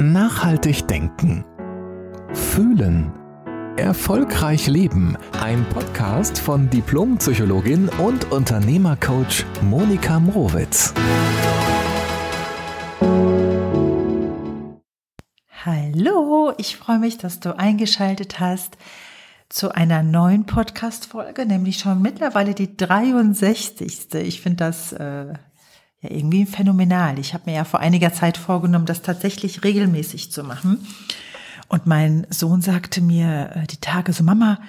Nachhaltig denken. Fühlen. Erfolgreich leben. Ein Podcast von Diplompsychologin und Unternehmercoach Monika Mrowitz. Hallo, ich freue mich, dass du eingeschaltet hast zu einer neuen Podcast-Folge, nämlich schon mittlerweile die 63. Ich finde das äh, ja irgendwie phänomenal. Ich habe mir ja vor einiger Zeit vorgenommen, das tatsächlich regelmäßig zu machen. Und mein Sohn sagte mir äh, die Tage so, Mama,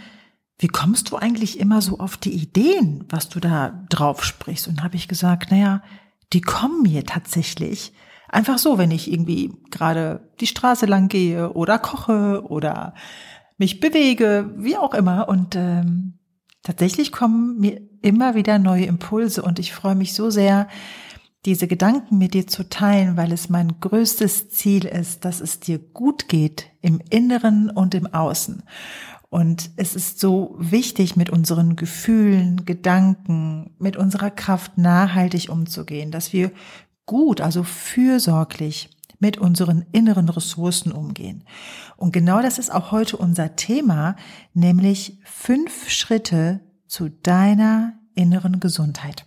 wie kommst du eigentlich immer so auf die Ideen, was du da drauf sprichst? Und habe ich gesagt, naja, die kommen mir tatsächlich einfach so, wenn ich irgendwie gerade die Straße lang gehe oder koche oder mich bewege, wie auch immer. Und ähm, tatsächlich kommen mir immer wieder neue Impulse und ich freue mich so sehr, diese Gedanken mit dir zu teilen, weil es mein größtes Ziel ist, dass es dir gut geht im Inneren und im Außen. Und es ist so wichtig, mit unseren Gefühlen, Gedanken, mit unserer Kraft nachhaltig umzugehen, dass wir gut, also fürsorglich mit unseren inneren Ressourcen umgehen. Und genau das ist auch heute unser Thema, nämlich fünf Schritte zu deiner inneren Gesundheit.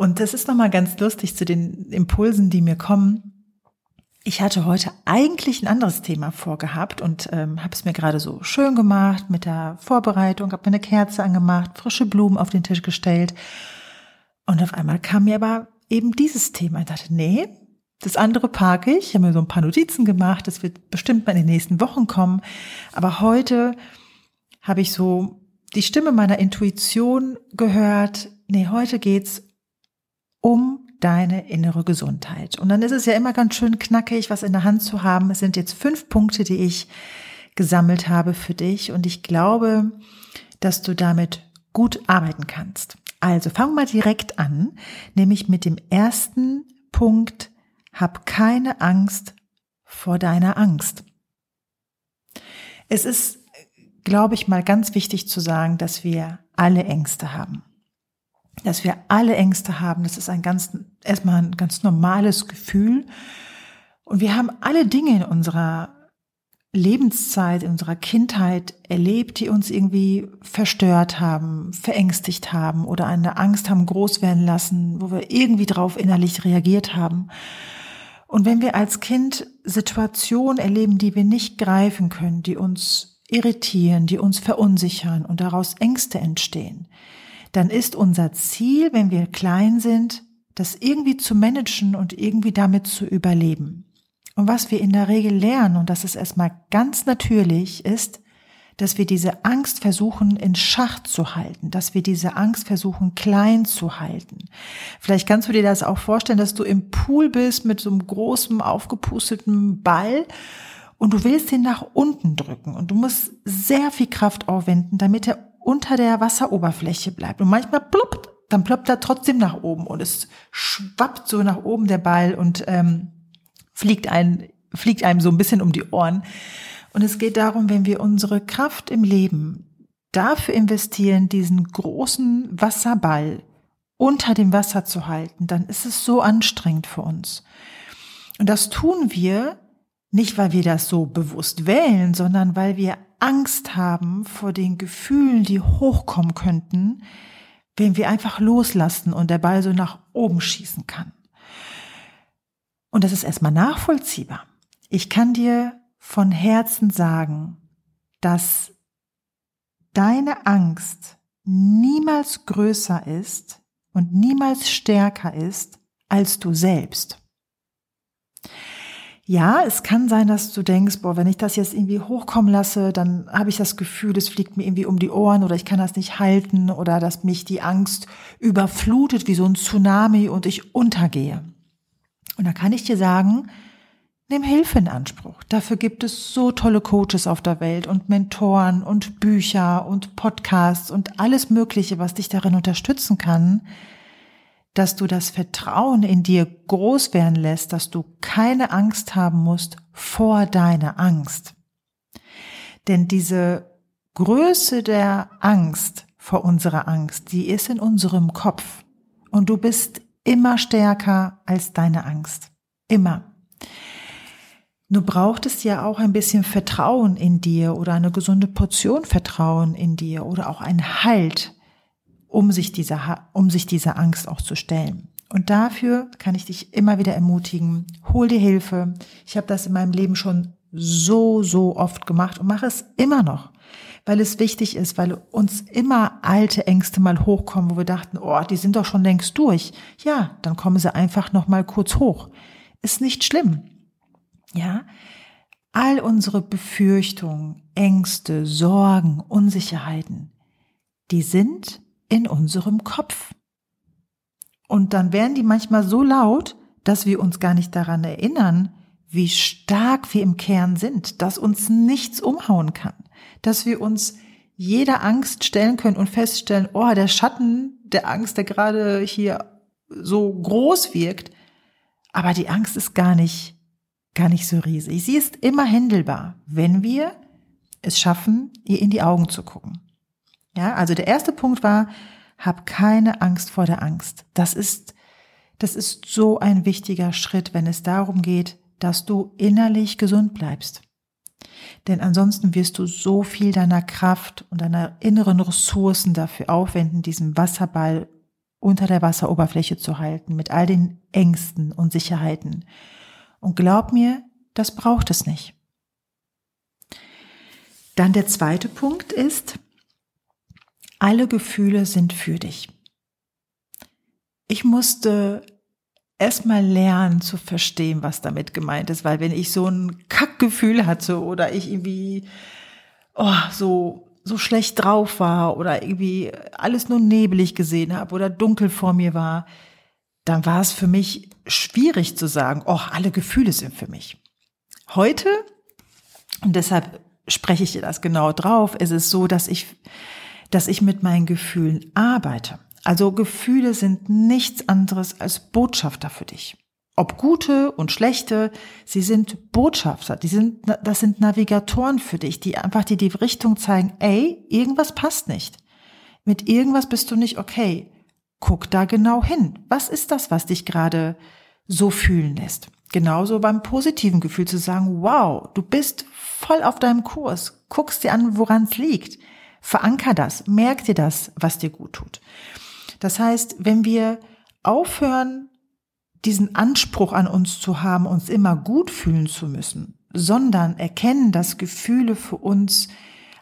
Und das ist nochmal ganz lustig zu den Impulsen, die mir kommen. Ich hatte heute eigentlich ein anderes Thema vorgehabt und ähm, habe es mir gerade so schön gemacht mit der Vorbereitung, habe mir eine Kerze angemacht, frische Blumen auf den Tisch gestellt. Und auf einmal kam mir aber eben dieses Thema. Ich dachte, nee, das andere parke ich. Ich habe mir so ein paar Notizen gemacht. Das wird bestimmt mal in den nächsten Wochen kommen. Aber heute habe ich so die Stimme meiner Intuition gehört. Nee, heute geht's um deine innere Gesundheit. Und dann ist es ja immer ganz schön knackig, was in der Hand zu haben. Es sind jetzt fünf Punkte, die ich gesammelt habe für dich. Und ich glaube, dass du damit gut arbeiten kannst. Also fang mal direkt an, nämlich mit dem ersten Punkt, hab keine Angst vor deiner Angst. Es ist, glaube ich, mal ganz wichtig zu sagen, dass wir alle Ängste haben dass wir alle Ängste haben. Das ist ein ganz, erstmal ein ganz normales Gefühl. Und wir haben alle Dinge in unserer Lebenszeit, in unserer Kindheit erlebt, die uns irgendwie verstört haben, verängstigt haben oder eine Angst haben groß werden lassen, wo wir irgendwie drauf innerlich reagiert haben. Und wenn wir als Kind Situationen erleben, die wir nicht greifen können, die uns irritieren, die uns verunsichern und daraus Ängste entstehen, dann ist unser Ziel, wenn wir klein sind, das irgendwie zu managen und irgendwie damit zu überleben. Und was wir in der Regel lernen, und das ist erstmal ganz natürlich, ist, dass wir diese Angst versuchen in Schach zu halten, dass wir diese Angst versuchen klein zu halten. Vielleicht kannst du dir das auch vorstellen, dass du im Pool bist mit so einem großen aufgepusteten Ball und du willst ihn nach unten drücken und du musst sehr viel Kraft aufwenden, damit er unter der Wasseroberfläche bleibt. Und manchmal ploppt, dann ploppt er trotzdem nach oben und es schwappt so nach oben der Ball und ähm, fliegt, ein, fliegt einem so ein bisschen um die Ohren. Und es geht darum, wenn wir unsere Kraft im Leben dafür investieren, diesen großen Wasserball unter dem Wasser zu halten, dann ist es so anstrengend für uns. Und das tun wir nicht, weil wir das so bewusst wählen, sondern weil wir Angst haben vor den Gefühlen, die hochkommen könnten, wenn wir einfach loslassen und der Ball so nach oben schießen kann. Und das ist erstmal nachvollziehbar. Ich kann dir von Herzen sagen, dass deine Angst niemals größer ist und niemals stärker ist als du selbst. Ja, es kann sein, dass du denkst, boah, wenn ich das jetzt irgendwie hochkommen lasse, dann habe ich das Gefühl, es fliegt mir irgendwie um die Ohren oder ich kann das nicht halten oder dass mich die Angst überflutet wie so ein Tsunami und ich untergehe. Und da kann ich dir sagen, nimm Hilfe in Anspruch. Dafür gibt es so tolle Coaches auf der Welt und Mentoren und Bücher und Podcasts und alles Mögliche, was dich darin unterstützen kann, dass du das Vertrauen in dir groß werden lässt, dass du keine Angst haben musst vor deiner Angst. Denn diese Größe der Angst vor unserer Angst, die ist in unserem Kopf. Und du bist immer stärker als deine Angst. Immer. Nur braucht es ja auch ein bisschen Vertrauen in dir oder eine gesunde Portion Vertrauen in dir oder auch ein Halt, um sich dieser, um sich dieser Angst auch zu stellen. Und dafür kann ich dich immer wieder ermutigen, hol dir Hilfe. Ich habe das in meinem Leben schon so, so oft gemacht und mache es immer noch, weil es wichtig ist, weil uns immer alte Ängste mal hochkommen, wo wir dachten, oh, die sind doch schon längst durch. Ja, dann kommen sie einfach noch mal kurz hoch. Ist nicht schlimm. Ja, all unsere Befürchtungen, Ängste, Sorgen, Unsicherheiten, die sind in unserem Kopf. Und dann werden die manchmal so laut, dass wir uns gar nicht daran erinnern, wie stark wir im Kern sind, dass uns nichts umhauen kann, dass wir uns jeder Angst stellen können und feststellen, oh, der Schatten der Angst, der gerade hier so groß wirkt, aber die Angst ist gar nicht gar nicht so riesig. Sie ist immer händelbar, wenn wir es schaffen, ihr in die Augen zu gucken. Ja, also der erste Punkt war, hab keine Angst vor der Angst. Das ist, das ist so ein wichtiger Schritt, wenn es darum geht, dass du innerlich gesund bleibst. Denn ansonsten wirst du so viel deiner Kraft und deiner inneren Ressourcen dafür aufwenden, diesen Wasserball unter der Wasseroberfläche zu halten, mit all den Ängsten und Sicherheiten. Und glaub mir, das braucht es nicht. Dann der zweite Punkt ist, alle Gefühle sind für dich. Ich musste erstmal lernen zu verstehen, was damit gemeint ist, weil wenn ich so ein Kackgefühl hatte oder ich irgendwie oh, so so schlecht drauf war oder irgendwie alles nur nebelig gesehen habe oder dunkel vor mir war, dann war es für mich schwierig zu sagen, oh, alle Gefühle sind für mich. Heute, und deshalb spreche ich dir das genau drauf, ist es so, dass ich, dass ich mit meinen Gefühlen arbeite. Also Gefühle sind nichts anderes als Botschafter für dich. Ob gute und schlechte, sie sind Botschafter, die sind, das sind Navigatoren für dich, die einfach dir die Richtung zeigen, ey, irgendwas passt nicht. Mit irgendwas bist du nicht okay guck da genau hin. Was ist das, was dich gerade so fühlen lässt? Genauso beim positiven Gefühl zu sagen, wow, du bist voll auf deinem Kurs. Guckst dir an, woran es liegt. Veranker das, merk dir das, was dir gut tut. Das heißt, wenn wir aufhören, diesen Anspruch an uns zu haben, uns immer gut fühlen zu müssen, sondern erkennen, dass Gefühle für uns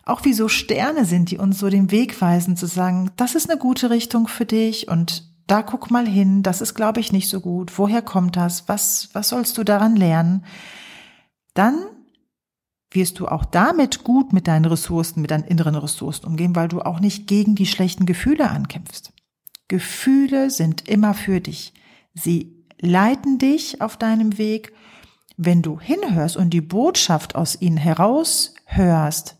auch wie so Sterne sind, die uns so den Weg weisen, zu sagen, das ist eine gute Richtung für dich und da guck mal hin, das ist, glaube ich, nicht so gut. Woher kommt das? Was, was sollst du daran lernen? Dann wirst du auch damit gut mit deinen Ressourcen, mit deinen inneren Ressourcen umgehen, weil du auch nicht gegen die schlechten Gefühle ankämpfst. Gefühle sind immer für dich. Sie leiten dich auf deinem Weg. Wenn du hinhörst und die Botschaft aus ihnen heraushörst,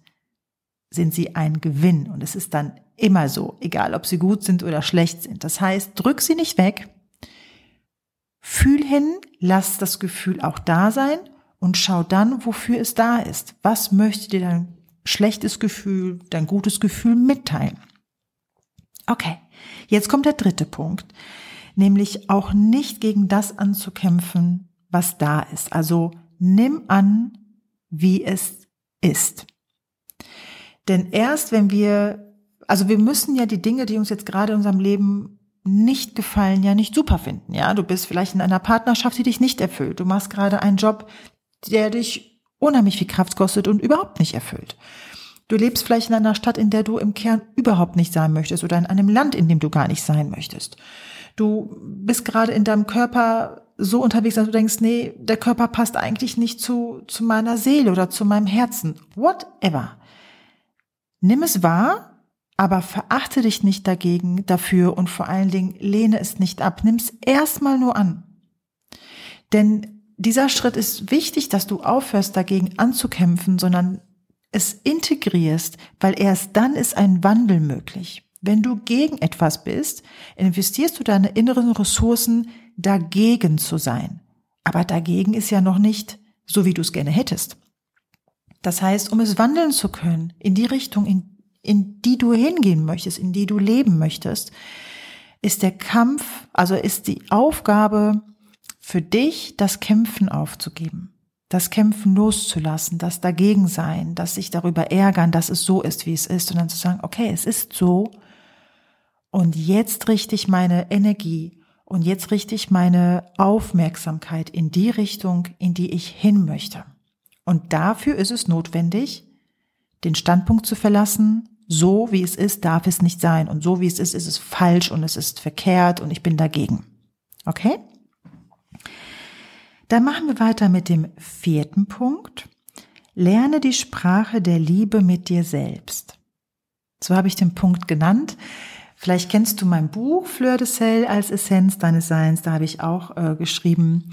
sind sie ein Gewinn. Und es ist dann immer so, egal ob sie gut sind oder schlecht sind. Das heißt, drück sie nicht weg, fühl hin, lass das Gefühl auch da sein und schau dann, wofür es da ist. Was möchte dir dein schlechtes Gefühl, dein gutes Gefühl mitteilen? Okay, jetzt kommt der dritte Punkt, nämlich auch nicht gegen das anzukämpfen, was da ist. Also nimm an, wie es ist. Denn erst wenn wir, also wir müssen ja die Dinge, die uns jetzt gerade in unserem Leben nicht gefallen, ja nicht super finden. Ja, du bist vielleicht in einer Partnerschaft, die dich nicht erfüllt. Du machst gerade einen Job, der dich unheimlich viel Kraft kostet und überhaupt nicht erfüllt. Du lebst vielleicht in einer Stadt, in der du im Kern überhaupt nicht sein möchtest oder in einem Land, in dem du gar nicht sein möchtest. Du bist gerade in deinem Körper so unterwegs, dass du denkst, nee, der Körper passt eigentlich nicht zu, zu meiner Seele oder zu meinem Herzen. Whatever. Nimm es wahr, aber verachte dich nicht dagegen, dafür und vor allen Dingen lehne es nicht ab. Nimm es erstmal nur an. Denn dieser Schritt ist wichtig, dass du aufhörst, dagegen anzukämpfen, sondern es integrierst, weil erst dann ist ein Wandel möglich. Wenn du gegen etwas bist, investierst du deine inneren Ressourcen, dagegen zu sein. Aber dagegen ist ja noch nicht so, wie du es gerne hättest. Das heißt, um es wandeln zu können in die Richtung, in, in die du hingehen möchtest, in die du leben möchtest, ist der Kampf, also ist die Aufgabe für dich, das Kämpfen aufzugeben. das Kämpfen loszulassen, das Dagegensein, das sich darüber ärgern, dass es so ist, wie es ist, und dann zu sagen, okay, es ist so, und jetzt richte ich meine Energie und jetzt richte ich meine Aufmerksamkeit in die Richtung, in die ich hin möchte. Und dafür ist es notwendig, den Standpunkt zu verlassen, so wie es ist, darf es nicht sein. Und so wie es ist, ist es falsch und es ist verkehrt und ich bin dagegen. Okay? Dann machen wir weiter mit dem vierten Punkt. Lerne die Sprache der Liebe mit dir selbst. So habe ich den Punkt genannt. Vielleicht kennst du mein Buch Fleur de Sel als Essenz deines Seins. Da habe ich auch äh, geschrieben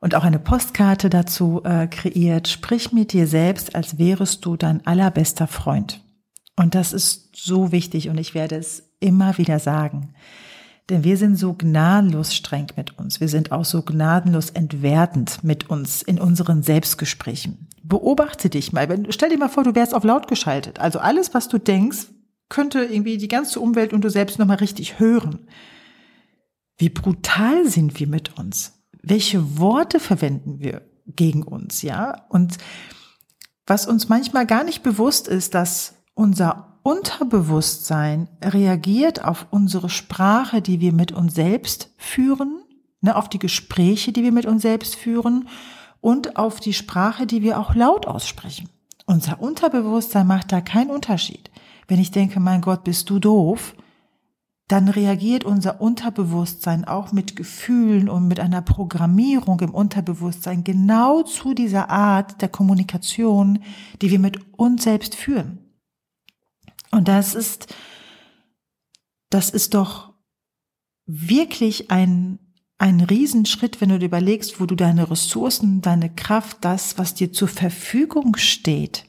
und auch eine Postkarte dazu äh, kreiert. Sprich mit dir selbst, als wärest du dein allerbester Freund. Und das ist so wichtig und ich werde es immer wieder sagen. Denn wir sind so gnadenlos streng mit uns. Wir sind auch so gnadenlos entwertend mit uns in unseren Selbstgesprächen. Beobachte dich mal. Stell dir mal vor, du wärst auf laut geschaltet. Also alles, was du denkst, könnte irgendwie die ganze Umwelt und du selbst nochmal richtig hören. Wie brutal sind wir mit uns? Welche Worte verwenden wir gegen uns, ja? Und was uns manchmal gar nicht bewusst ist, dass unser Unterbewusstsein reagiert auf unsere Sprache, die wir mit uns selbst führen, ne, auf die Gespräche, die wir mit uns selbst führen und auf die Sprache, die wir auch laut aussprechen. Unser Unterbewusstsein macht da keinen Unterschied. Wenn ich denke, mein Gott, bist du doof, dann reagiert unser Unterbewusstsein auch mit Gefühlen und mit einer Programmierung im Unterbewusstsein genau zu dieser Art der Kommunikation, die wir mit uns selbst führen. Und das ist, das ist doch wirklich ein, ein Riesenschritt, wenn du dir überlegst, wo du deine Ressourcen, deine Kraft, das, was dir zur Verfügung steht,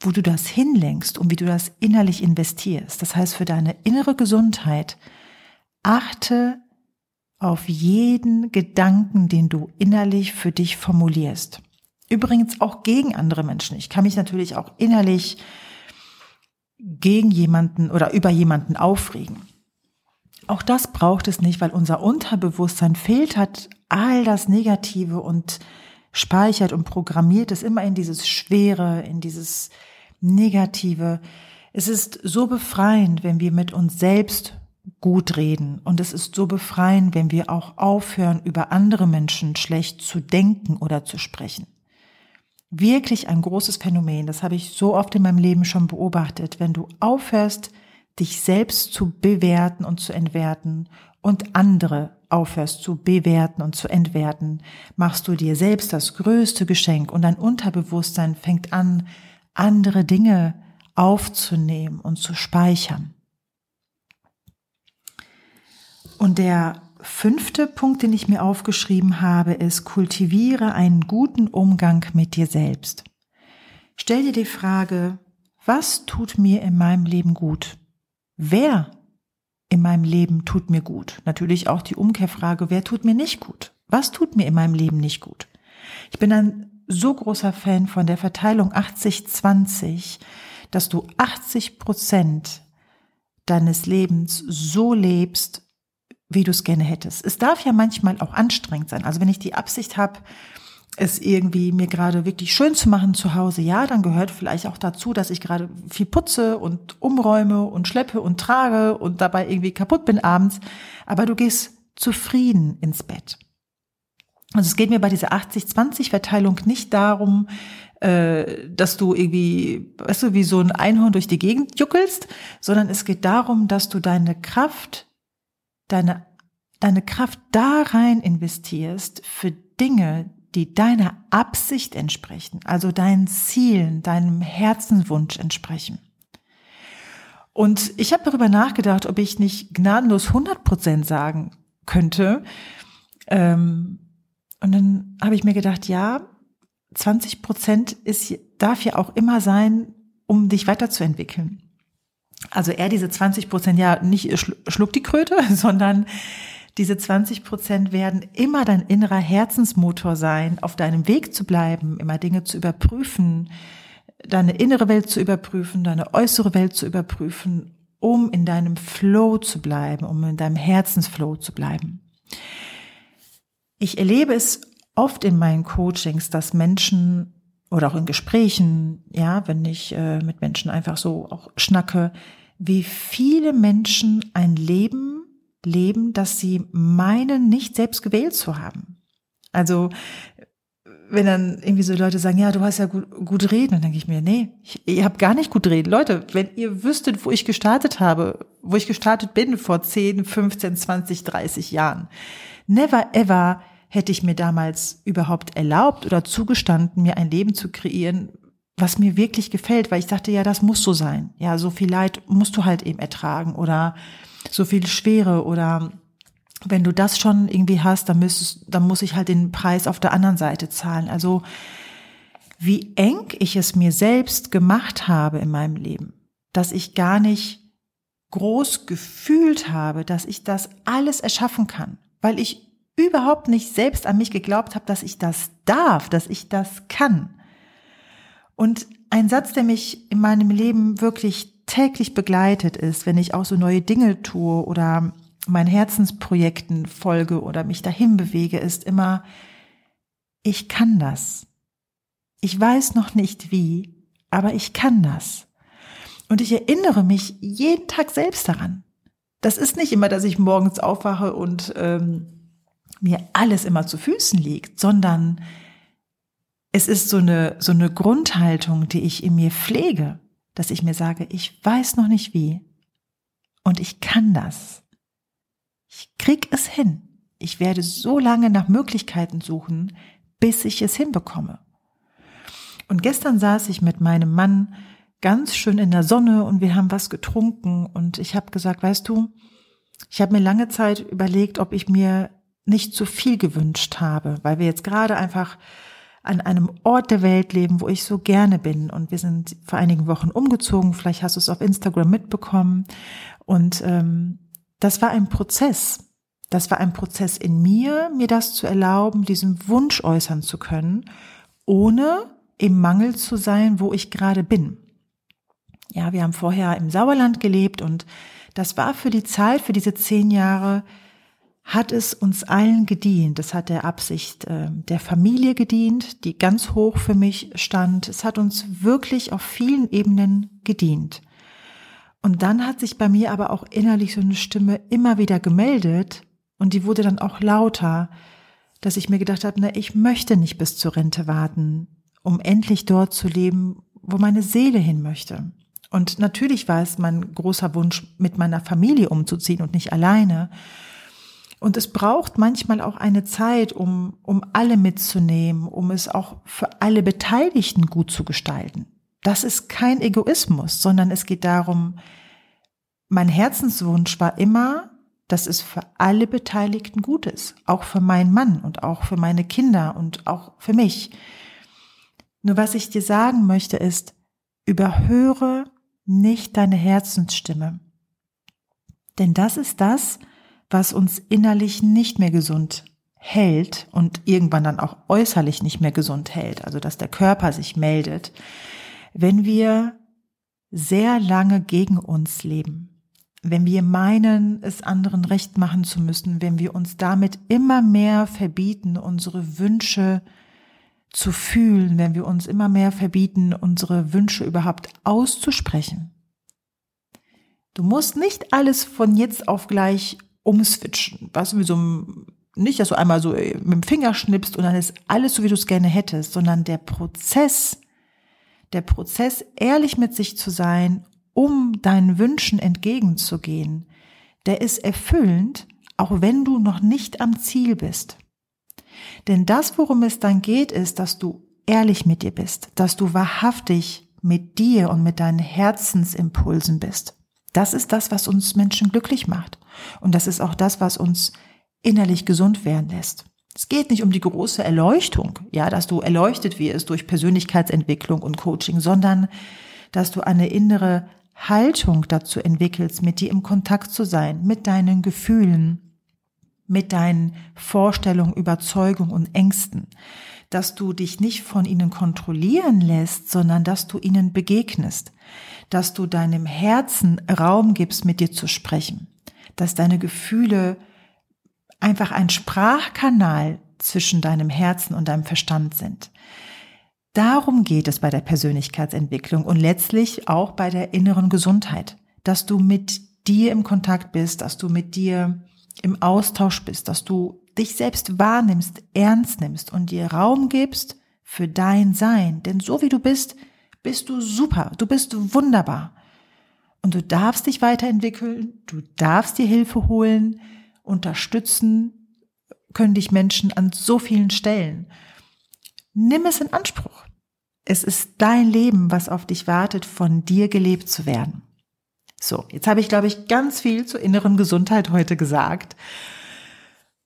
wo du das hinlenkst und wie du das innerlich investierst. Das heißt, für deine innere Gesundheit achte auf jeden Gedanken, den du innerlich für dich formulierst. Übrigens auch gegen andere Menschen. Ich kann mich natürlich auch innerlich gegen jemanden oder über jemanden aufregen. Auch das braucht es nicht, weil unser Unterbewusstsein filtert all das Negative und speichert und programmiert es immer in dieses Schwere, in dieses Negative. Es ist so befreiend, wenn wir mit uns selbst gut reden. Und es ist so befreiend, wenn wir auch aufhören, über andere Menschen schlecht zu denken oder zu sprechen. Wirklich ein großes Phänomen. Das habe ich so oft in meinem Leben schon beobachtet. Wenn du aufhörst, dich selbst zu bewerten und zu entwerten und andere aufhörst zu bewerten und zu entwerten, machst du dir selbst das größte Geschenk und dein Unterbewusstsein fängt an, andere Dinge aufzunehmen und zu speichern. Und der fünfte Punkt, den ich mir aufgeschrieben habe, ist, kultiviere einen guten Umgang mit dir selbst. Stell dir die Frage, was tut mir in meinem Leben gut? Wer in meinem Leben tut mir gut? Natürlich auch die Umkehrfrage, wer tut mir nicht gut? Was tut mir in meinem Leben nicht gut? Ich bin ein so großer Fan von der Verteilung 80-20, dass du 80 Prozent deines Lebens so lebst, wie du es gerne hättest. Es darf ja manchmal auch anstrengend sein. Also wenn ich die Absicht habe, es irgendwie mir gerade wirklich schön zu machen zu Hause, ja, dann gehört vielleicht auch dazu, dass ich gerade viel putze und umräume und schleppe und trage und dabei irgendwie kaputt bin abends. Aber du gehst zufrieden ins Bett. Also es geht mir bei dieser 80-20-Verteilung nicht darum, äh, dass du irgendwie, weißt du, wie so ein Einhorn durch die Gegend juckelst, sondern es geht darum, dass du deine Kraft, deine, deine Kraft da rein investierst für Dinge, die deiner Absicht entsprechen, also deinen Zielen, deinem Herzenswunsch entsprechen. Und ich habe darüber nachgedacht, ob ich nicht gnadenlos 100 Prozent sagen könnte. Ähm, und dann habe ich mir gedacht, ja, 20 Prozent ist, darf ja auch immer sein, um dich weiterzuentwickeln. Also eher diese 20 Prozent, ja, nicht schluck die Kröte, sondern diese 20 Prozent werden immer dein innerer Herzensmotor sein, auf deinem Weg zu bleiben, immer Dinge zu überprüfen, deine innere Welt zu überprüfen, deine äußere Welt zu überprüfen, um in deinem Flow zu bleiben, um in deinem Herzensflow zu bleiben. Ich erlebe es oft in meinen Coachings, dass Menschen oder auch in Gesprächen, ja, wenn ich äh, mit Menschen einfach so auch schnacke, wie viele Menschen ein Leben leben, das sie meinen, nicht selbst gewählt zu haben. Also wenn dann irgendwie so Leute sagen, ja, du hast ja gut, gut reden, dann denke ich mir, nee, ich, ihr habt gar nicht gut reden. Leute, wenn ihr wüsstet, wo ich gestartet habe, wo ich gestartet bin vor 10, 15, 20, 30 Jahren, never ever hätte ich mir damals überhaupt erlaubt oder zugestanden, mir ein Leben zu kreieren, was mir wirklich gefällt, weil ich dachte, ja, das muss so sein. Ja, so viel Leid musst du halt eben ertragen oder so viel Schwere oder wenn du das schon irgendwie hast, dann, müsstest, dann muss ich halt den Preis auf der anderen Seite zahlen. Also wie eng ich es mir selbst gemacht habe in meinem Leben, dass ich gar nicht groß gefühlt habe, dass ich das alles erschaffen kann, weil ich überhaupt nicht selbst an mich geglaubt habe, dass ich das darf, dass ich das kann. Und ein Satz, der mich in meinem Leben wirklich täglich begleitet ist, wenn ich auch so neue Dinge tue oder meinen Herzensprojekten folge oder mich dahin bewege, ist immer, ich kann das. Ich weiß noch nicht wie, aber ich kann das. Und ich erinnere mich jeden Tag selbst daran. Das ist nicht immer, dass ich morgens aufwache und ähm, mir alles immer zu Füßen liegt, sondern es ist so eine, so eine Grundhaltung, die ich in mir pflege, dass ich mir sage, ich weiß noch nicht wie und ich kann das. Ich krieg es hin. Ich werde so lange nach Möglichkeiten suchen, bis ich es hinbekomme. Und gestern saß ich mit meinem Mann ganz schön in der Sonne und wir haben was getrunken und ich habe gesagt, weißt du, ich habe mir lange Zeit überlegt, ob ich mir nicht zu viel gewünscht habe, weil wir jetzt gerade einfach an einem Ort der Welt leben, wo ich so gerne bin. Und wir sind vor einigen Wochen umgezogen. Vielleicht hast du es auf Instagram mitbekommen. Und ähm, das war ein Prozess. Das war ein Prozess in mir, mir das zu erlauben, diesen Wunsch äußern zu können, ohne im Mangel zu sein, wo ich gerade bin. Ja, wir haben vorher im Sauerland gelebt und das war für die Zeit, für diese zehn Jahre, hat es uns allen gedient. Es hat der Absicht äh, der Familie gedient, die ganz hoch für mich stand. Es hat uns wirklich auf vielen Ebenen gedient. Und dann hat sich bei mir aber auch innerlich so eine Stimme immer wieder gemeldet und die wurde dann auch lauter, dass ich mir gedacht habe, na, ich möchte nicht bis zur Rente warten, um endlich dort zu leben, wo meine Seele hin möchte. Und natürlich war es mein großer Wunsch, mit meiner Familie umzuziehen und nicht alleine. Und es braucht manchmal auch eine Zeit, um, um alle mitzunehmen, um es auch für alle Beteiligten gut zu gestalten das ist kein Egoismus, sondern es geht darum, mein Herzenswunsch war immer, dass es für alle Beteiligten gut ist, auch für meinen Mann und auch für meine Kinder und auch für mich. Nur was ich dir sagen möchte ist, überhöre nicht deine Herzensstimme. Denn das ist das, was uns innerlich nicht mehr gesund hält und irgendwann dann auch äußerlich nicht mehr gesund hält, also dass der Körper sich meldet wenn wir sehr lange gegen uns leben, wenn wir meinen, es anderen recht machen zu müssen, wenn wir uns damit immer mehr verbieten, unsere Wünsche zu fühlen, wenn wir uns immer mehr verbieten, unsere Wünsche überhaupt auszusprechen. Du musst nicht alles von jetzt auf gleich umswitchen, was wie so nicht, dass du einmal so mit dem Finger schnippst und dann ist alles so, wie du es gerne hättest, sondern der Prozess, der Prozess, ehrlich mit sich zu sein, um deinen Wünschen entgegenzugehen, der ist erfüllend, auch wenn du noch nicht am Ziel bist. Denn das, worum es dann geht, ist, dass du ehrlich mit dir bist, dass du wahrhaftig mit dir und mit deinen Herzensimpulsen bist. Das ist das, was uns Menschen glücklich macht. Und das ist auch das, was uns innerlich gesund werden lässt. Es geht nicht um die große Erleuchtung, ja, dass du erleuchtet wirst durch Persönlichkeitsentwicklung und Coaching, sondern dass du eine innere Haltung dazu entwickelst, mit dir im Kontakt zu sein, mit deinen Gefühlen, mit deinen Vorstellungen, Überzeugungen und Ängsten, dass du dich nicht von ihnen kontrollieren lässt, sondern dass du ihnen begegnest, dass du deinem Herzen Raum gibst, mit dir zu sprechen, dass deine Gefühle einfach ein Sprachkanal zwischen deinem Herzen und deinem Verstand sind. Darum geht es bei der Persönlichkeitsentwicklung und letztlich auch bei der inneren Gesundheit, dass du mit dir im Kontakt bist, dass du mit dir im Austausch bist, dass du dich selbst wahrnimmst, ernst nimmst und dir Raum gibst für dein Sein. Denn so wie du bist, bist du super, du bist wunderbar. Und du darfst dich weiterentwickeln, du darfst dir Hilfe holen, unterstützen, können dich Menschen an so vielen Stellen. Nimm es in Anspruch. Es ist dein Leben, was auf dich wartet, von dir gelebt zu werden. So, jetzt habe ich, glaube ich, ganz viel zur inneren Gesundheit heute gesagt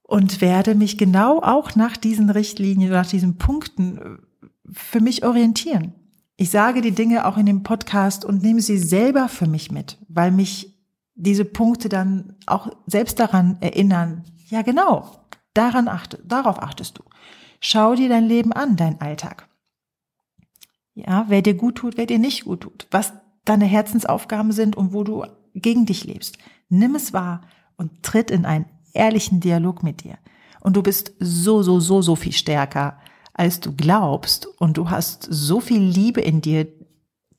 und werde mich genau auch nach diesen Richtlinien, nach diesen Punkten äh, für mich orientieren. Ich sage die Dinge auch in dem Podcast und nehme sie selber für mich mit, weil mich diese Punkte dann auch selbst daran erinnern. Ja, genau. Daran achte, darauf achtest du. Schau dir dein Leben an, dein Alltag. Ja, wer dir gut tut, wer dir nicht gut tut, was deine Herzensaufgaben sind und wo du gegen dich lebst. Nimm es wahr und tritt in einen ehrlichen Dialog mit dir. Und du bist so, so, so, so viel stärker, als du glaubst. Und du hast so viel Liebe in dir,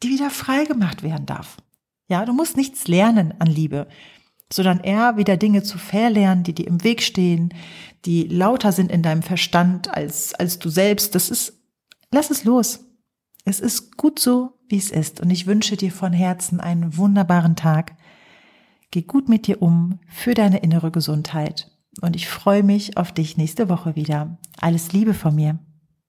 die wieder frei gemacht werden darf. Ja, du musst nichts lernen an Liebe, sondern eher wieder Dinge zu verlernen, die dir im Weg stehen, die lauter sind in deinem Verstand als, als du selbst. Das ist, lass es los. Es ist gut so, wie es ist. Und ich wünsche dir von Herzen einen wunderbaren Tag. Geh gut mit dir um für deine innere Gesundheit. Und ich freue mich auf dich nächste Woche wieder. Alles Liebe von mir.